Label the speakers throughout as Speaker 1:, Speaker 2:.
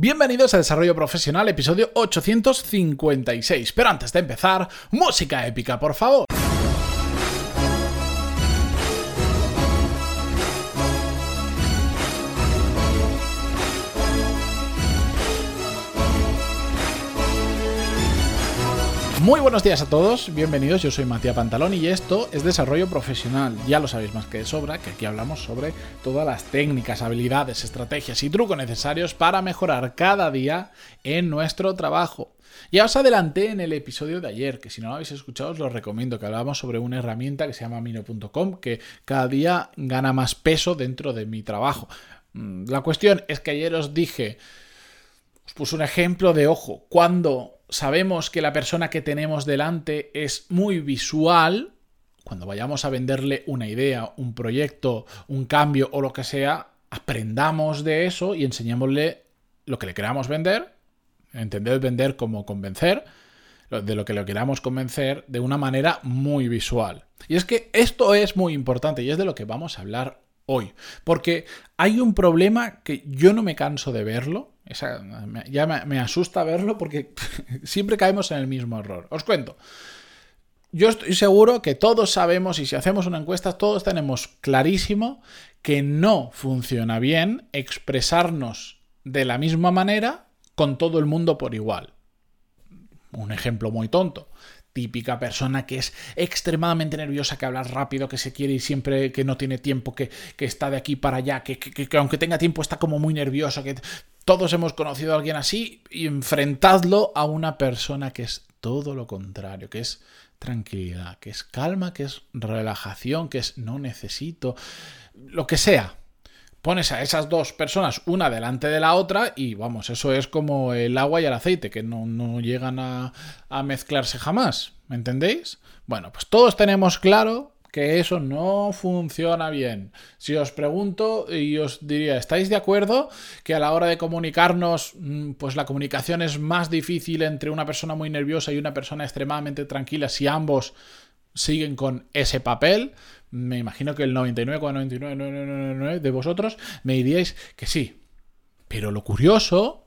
Speaker 1: Bienvenidos a Desarrollo Profesional, episodio 856. Pero antes de empezar, música épica, por favor. Muy buenos días a todos, bienvenidos, yo soy Matías Pantalón y esto es Desarrollo Profesional. Ya lo sabéis más que de sobra, que aquí hablamos sobre todas las técnicas, habilidades, estrategias y trucos necesarios para mejorar cada día en nuestro trabajo. Ya os adelanté en el episodio de ayer, que si no lo habéis escuchado os lo recomiendo, que hablábamos sobre una herramienta que se llama Mino.com, que cada día gana más peso dentro de mi trabajo. Mm, la cuestión es que ayer os dije, os puse un ejemplo de, ojo, cuando sabemos que la persona que tenemos delante es muy visual, cuando vayamos a venderle una idea, un proyecto, un cambio o lo que sea, aprendamos de eso y enseñémosle lo que le queramos vender, entender vender como convencer, de lo que le queramos convencer de una manera muy visual. Y es que esto es muy importante y es de lo que vamos a hablar hoy, porque hay un problema que yo no me canso de verlo, ya me, asusta verlo porque siempre caemos en el mismo error. Os cuento. Yo estoy seguro que todos sabemos y si hacemos una encuesta todos tenemos clarísimo que no funciona bien expresarnos de la misma manera con todo el mundo por igual. Un ejemplo muy tonto típica persona que es extremadamente nerviosa, que habla rápido, que se quiere y siempre que no tiene tiempo, que, está de aquí para allá, que, que, aunque tenga tiempo está como muy nervioso, que todos hemos conocido a alguien así y enfrentadlo a una persona que es todo lo contrario, que es tranquilidad, que es calma, que es relajación, que es no necesito, lo que sea pones a esas dos personas una delante de la otra y vamos, eso es como el agua y el aceite, que no, llegan a, a mezclarse jamás, ¿me entendéis? Bueno, pues todos tenemos claro que eso no funciona bien. Si os pregunto y os diría, ¿estáis de acuerdo que a la hora de comunicarnos, mm, pues la comunicación es más difícil entre una persona muy nerviosa y una persona extremadamente tranquila si ambos siguen con ese papel? Me imagino que el 99,9999 de vosotros me diríais que sí. Pero lo curioso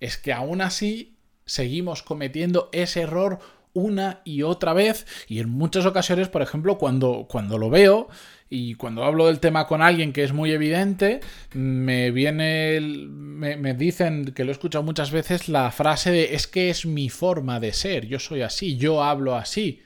Speaker 1: es que aún así seguimos cometiendo ese error una y otra vez y en muchas ocasiones, por ejemplo, cuando, cuando lo veo y cuando hablo del tema con alguien que es muy evidente, me viene, me, me, dicen, que lo he escuchado muchas veces, la frase de es que es mi forma de ser, yo soy así, yo hablo así.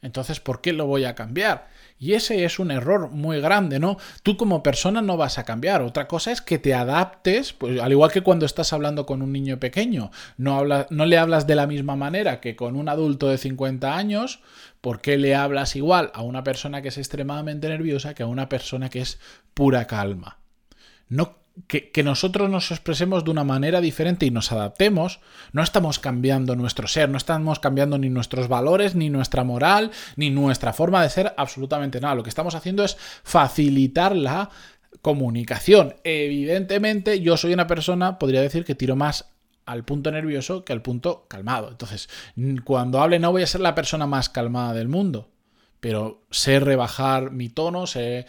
Speaker 1: Entonces, ¿por qué lo voy a cambiar? Y ese es un error muy grande, ¿no? Tú como persona no vas a cambiar. Otra cosa es que te adaptes, pues al igual que cuando estás hablando con un niño pequeño, no, habla, no le hablas de la misma manera que con un adulto de 50 años, ¿por qué le hablas igual a una persona que es extremadamente nerviosa que a una persona que es pura calma? No que, nosotros nos expresemos de una manera diferente y nos adaptemos, no estamos cambiando nuestro ser, no estamos cambiando ni nuestros valores, ni nuestra moral, ni nuestra forma de ser, absolutamente nada. Lo que estamos haciendo es facilitar la comunicación. Evidentemente, yo soy una persona, podría decir, que tiro más al punto nervioso que al punto calmado. Entonces, cuando hable no voy a ser la persona más calmada del mundo pero sé rebajar mi tono, sé,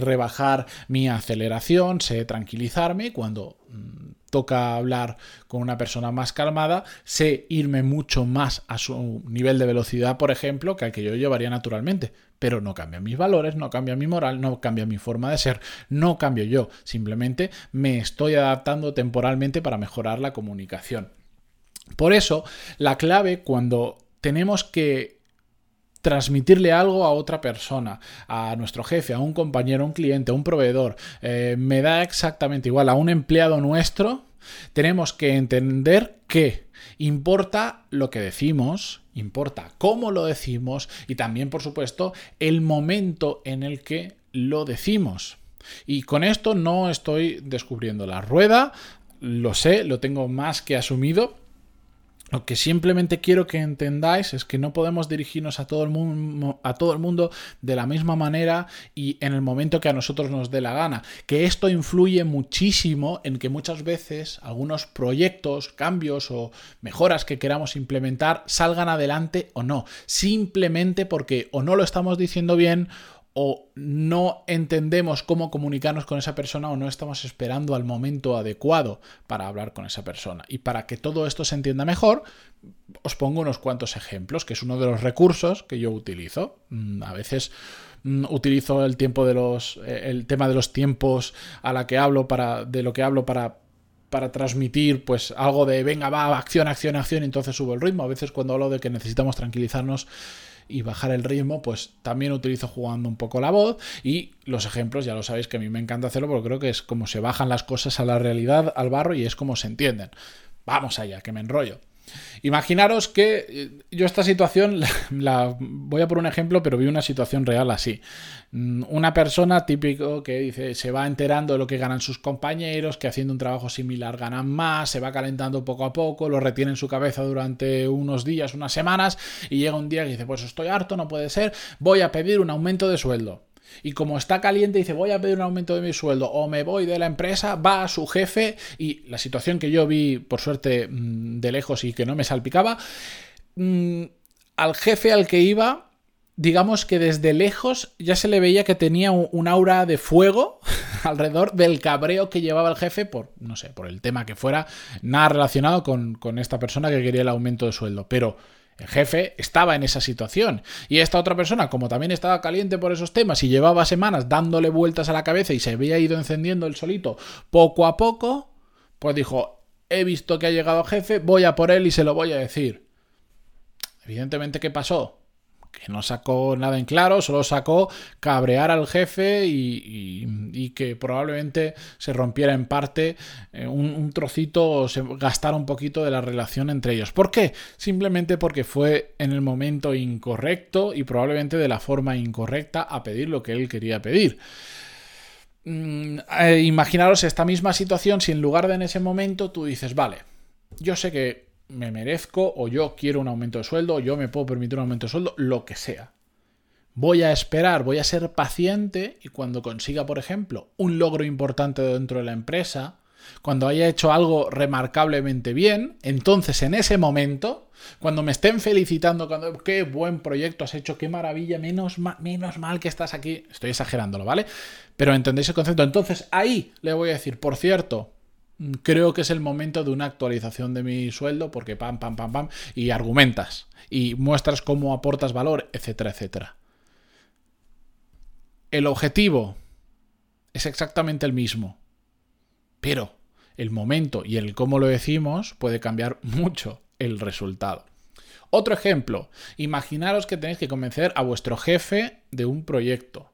Speaker 1: rebajar mi aceleración, sé tranquilizarme cuando mm, toca hablar con una persona más calmada, sé irme mucho más a su nivel de velocidad, por ejemplo, que al que yo llevaría naturalmente. Pero no cambia mis valores, no cambia mi moral, no cambia mi forma de ser, no cambio yo. Simplemente me estoy adaptando temporalmente para mejorar la comunicación. Por eso, la clave cuando tenemos que transmitirle algo a otra persona, a nuestro jefe, a un compañero, a un cliente, a un proveedor, eh, me da exactamente igual, a un empleado nuestro, tenemos que entender que importa lo que decimos, importa cómo lo decimos y también, por supuesto, el momento en el que lo decimos. Y con esto no estoy descubriendo la rueda, lo sé, lo tengo más que asumido, lo que simplemente quiero que entendáis es que no podemos dirigirnos a todo, el mundo, a todo el mundo de la misma manera y en el momento que a nosotros nos dé la gana. Que esto influye muchísimo en que muchas veces algunos proyectos, cambios o mejoras que queramos implementar salgan adelante o no. Simplemente porque o no lo estamos diciendo bien o no entendemos cómo comunicarnos con esa persona o no estamos esperando al momento adecuado para hablar con esa persona. Y para que todo esto se entienda mejor, os pongo unos cuantos ejemplos, que es uno de los recursos que yo utilizo. Mm, a veces mm, utilizo el tiempo de los eh, el tema de los tiempos a la que hablo para de lo que hablo para para transmitir pues algo de venga va acción acción acción y entonces subo el ritmo a veces cuando hablo de que necesitamos tranquilizarnos y bajar el ritmo, pues también utilizo jugando un poco la voz y los ejemplos, ya lo sabéis que a mí me encanta hacerlo porque creo que es como se bajan las cosas a la realidad, al barro y es como se entienden. Vamos allá, que me enrollo. Imaginaros que eh, yo esta situación, la, voy a por un ejemplo, pero vi una situación real así. Mm, una persona típico que dice, se va enterando de lo que ganan sus compañeros, que haciendo un trabajo similar ganan más, se va calentando poco a poco, lo retiene en su cabeza durante unos días, unas semanas, y llega un día que dice, pues estoy harto, no puede ser, voy a pedir un aumento de sueldo y como está caliente dice voy a pedir un aumento de mi sueldo. O me voy de la empresa, va a su jefe. Y la situación que yo vi por suerte mm, de lejos y que no me salpicaba, mm, al jefe al que iba, digamos que desde lejos ya se le veía que tenía un aura de fuego alrededor del cabreo que llevaba el jefe por, no sé, por el tema que fuera, nada relacionado con, con esta persona que quería el aumento de sueldo, pero el jefe estaba en esa situación. Y esta otra persona, como también estaba caliente por esos temas y llevaba semanas dándole vueltas a la cabeza y se había ido encendiendo el solito poco a poco, pues dijo, he visto que ha llegado jefe, voy a por él y se lo voy a decir. Evidentemente, ¿qué pasó? Que no sacó nada en claro, solo sacó cabrear al jefe y, que probablemente se rompiera en parte eh, un, trocito o se gastara un poquito de la relación entre ellos. ¿Por qué? Simplemente porque fue en el momento incorrecto y probablemente de la forma incorrecta a pedir lo que él quería pedir. Mm, eh, imaginaros esta misma situación si en lugar de en ese momento tú dices, vale, yo sé que me merezco o yo quiero un aumento de sueldo o yo me puedo permitir un aumento de sueldo, lo que sea. Voy a esperar, voy a ser paciente y cuando consiga, por ejemplo, un logro importante dentro de la empresa, cuando haya hecho algo remarcablemente bien, entonces en ese momento, cuando me estén felicitando, cuando qué buen proyecto has hecho, qué maravilla, menos, menos mal que estás aquí, estoy exagerándolo, ¿vale? Pero entendéis el concepto. Entonces ahí le voy a decir, por cierto, creo que es el momento de una actualización de mi sueldo porque pam, pam, pam, pam, y argumentas y muestras cómo aportas valor, etcétera, etcétera. El objetivo es exactamente el mismo, pero el momento y el cómo lo decimos puede cambiar mucho el resultado. Otro ejemplo, imaginaros que tenéis que convencer a vuestro jefe de un proyecto.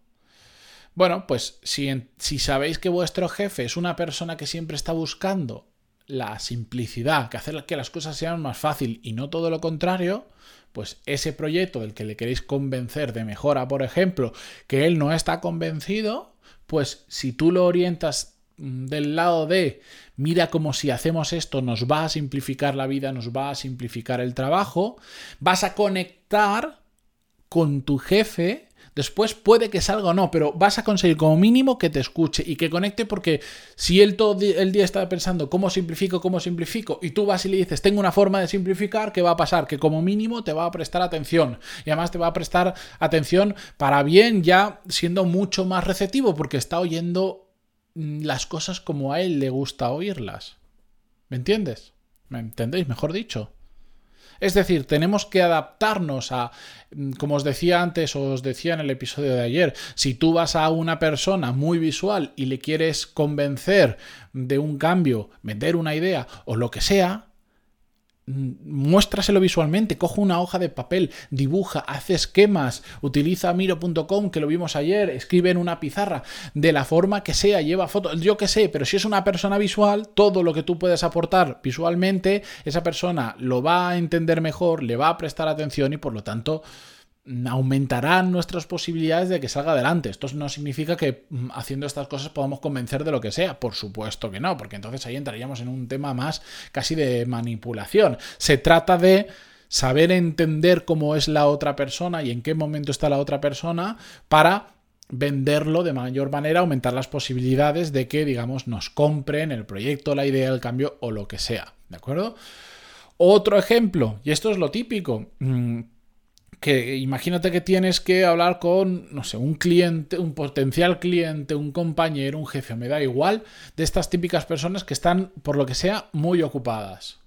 Speaker 1: Bueno, pues si, si sabéis que vuestro jefe es una persona que siempre está buscando la simplicidad, que hacer que las cosas sean más fácil y no todo lo contrario, pues ese proyecto del que le queréis convencer de mejora, por ejemplo, que él no está convencido, pues si tú lo orientas mm, del lado de mira como si hacemos esto nos va a simplificar la vida, nos va a simplificar el trabajo, vas a conectar con tu jefe Después puede que salga o no, pero vas a conseguir como mínimo que te escuche y que conecte porque si él todo el día está pensando cómo simplifico, cómo simplifico y tú vas y le dices tengo una forma de simplificar, ¿qué va a pasar? Que como mínimo te va a prestar atención y además te va a prestar atención para bien ya siendo mucho más receptivo porque está oyendo mm, las cosas como a él le gusta oírlas. ¿Me entiendes? ¿Me entendéis? Mejor dicho. Es decir, tenemos que adaptarnos a, mm, como os decía antes o os decía en el episodio de ayer, si tú vas a una persona muy visual y le quieres convencer de un cambio, vender una idea o lo que sea, muéstraselo visualmente, coge una hoja de papel, dibuja, hace esquemas, utiliza miro.com, que lo vimos ayer, escribe en una pizarra, de la forma que sea, lleva fotos, yo que sé, pero si es una persona visual, todo lo que tú puedes aportar visualmente, esa persona lo va a entender mejor, le va a prestar atención y por lo tanto aumentarán nuestras posibilidades de que salga adelante. Esto no significa que mm, haciendo estas cosas podamos convencer de lo que sea. Por supuesto que no, porque entonces ahí entraríamos en un tema más casi de manipulación. Se trata de saber entender cómo es la otra persona y en qué momento está la otra persona para venderlo de mayor manera, aumentar las posibilidades de que, digamos, nos compren el proyecto, la idea, el cambio o lo que sea. ¿De acuerdo? Otro ejemplo, y esto es lo típico. Mm, que imagínate que tienes que hablar con, no sé, un cliente, un potencial cliente, un compañero, un jefe, me da igual, de estas típicas personas que están, por lo que sea, muy ocupadas.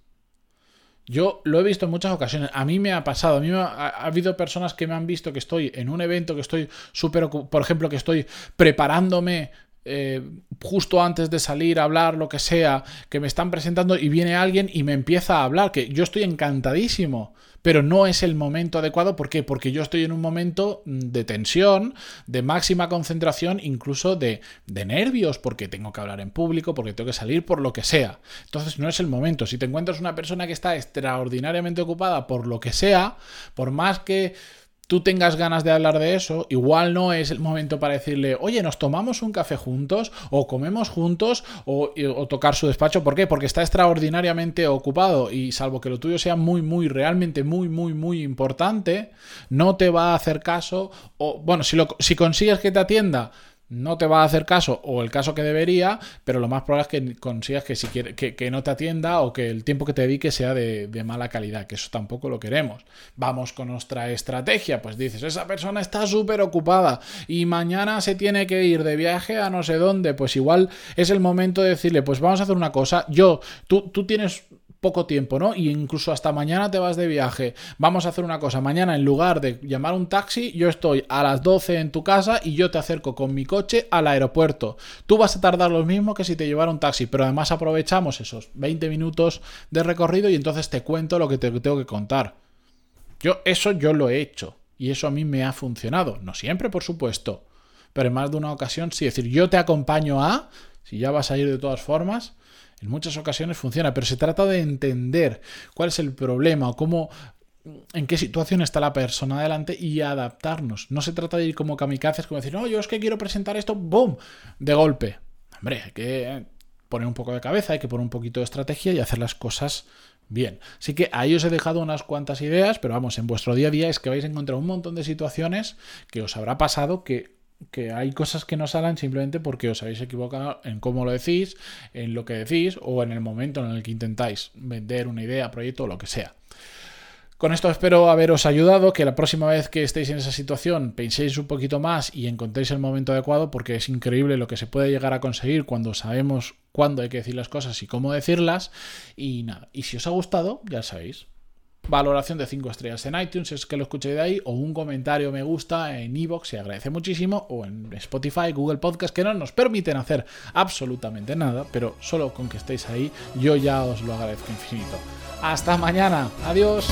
Speaker 1: Yo lo he visto en muchas ocasiones. A mí me ha pasado. A mí ha, habido personas que me han visto que estoy en un evento, que estoy súper, por ejemplo, que estoy preparándome eh, justo antes de salir a hablar, lo que sea, que me están presentando y viene alguien y me empieza a hablar, que yo estoy encantadísimo, pero no es el momento adecuado. ¿Por qué? Porque yo estoy en un momento de tensión, de máxima concentración, incluso de, de nervios, porque tengo que hablar en público, porque tengo que salir por lo que sea. Entonces no es el momento. Si te encuentras una persona que está extraordinariamente ocupada por lo que sea, por más que tú tengas ganas de hablar de eso, igual no es el momento para decirle, oye, nos tomamos un café juntos, o comemos juntos, o, tocar su despacho. ¿Por qué? Porque está extraordinariamente ocupado y salvo que lo tuyo sea muy, muy, realmente muy, muy, muy importante, no te va a hacer caso, o bueno, si, lo, si consigues que te atienda, no te va a hacer caso o el caso que debería, pero lo más probable es que consigas que, si quiere, que, no te atienda o que el tiempo que te dedique sea de, mala calidad, que eso tampoco lo queremos. Vamos con nuestra estrategia, pues dices, esa persona está súper ocupada y mañana se tiene que ir de viaje a no sé dónde, pues igual es el momento de decirle, pues vamos a hacer una cosa, yo, tú, tú tienes poco tiempo, ¿no? Y incluso hasta mañana te vas de viaje. Vamos a hacer una cosa. Mañana, en lugar de llamar un taxi, yo estoy a las 12 en tu casa y yo te acerco con mi coche al aeropuerto. Tú vas a tardar lo mismo que si te llevara un taxi, pero además aprovechamos esos 20 minutos de recorrido y entonces te cuento lo que te tengo que contar. Yo, eso yo lo he hecho. Y eso a mí me ha funcionado. No siempre, por supuesto. Pero en más de una ocasión sí. Es decir, yo te acompaño a, si ya vas a ir de todas formas, en muchas ocasiones funciona, pero se trata de entender cuál es el problema o cómo en qué situación está la persona delante y adaptarnos. No se trata de ir como kamikazes, como decir, no, yo es que quiero presentar esto, ¡boom! de golpe. Hombre, hay que poner un poco de cabeza, hay que poner un poquito de estrategia y hacer las cosas bien. Así que ahí os he dejado unas cuantas ideas, pero vamos, en vuestro día a día es que vais a encontrar un montón de situaciones que os habrá pasado que que hay cosas que no salen simplemente porque os habéis equivocado en cómo lo decís, en lo que decís o en el momento en el que intentáis vender una idea, proyecto o lo que sea. Con esto espero haberos ayudado, que la próxima vez que estéis en esa situación penséis un poquito más y encontréis el momento adecuado, porque es increíble lo que se puede llegar a conseguir cuando sabemos cuándo hay que decir las cosas y cómo decirlas. Y nada, y si os ha gustado, ya sabéis, valoración de 5 estrellas en iTunes, es que lo escuchéis de ahí, o un comentario me gusta en iVoox, se agradece muchísimo, o en Spotify, Google Podcast, que no nos permiten hacer absolutamente nada, pero solo con que estéis ahí, yo ya os lo agradezco infinito. Hasta mañana, adiós.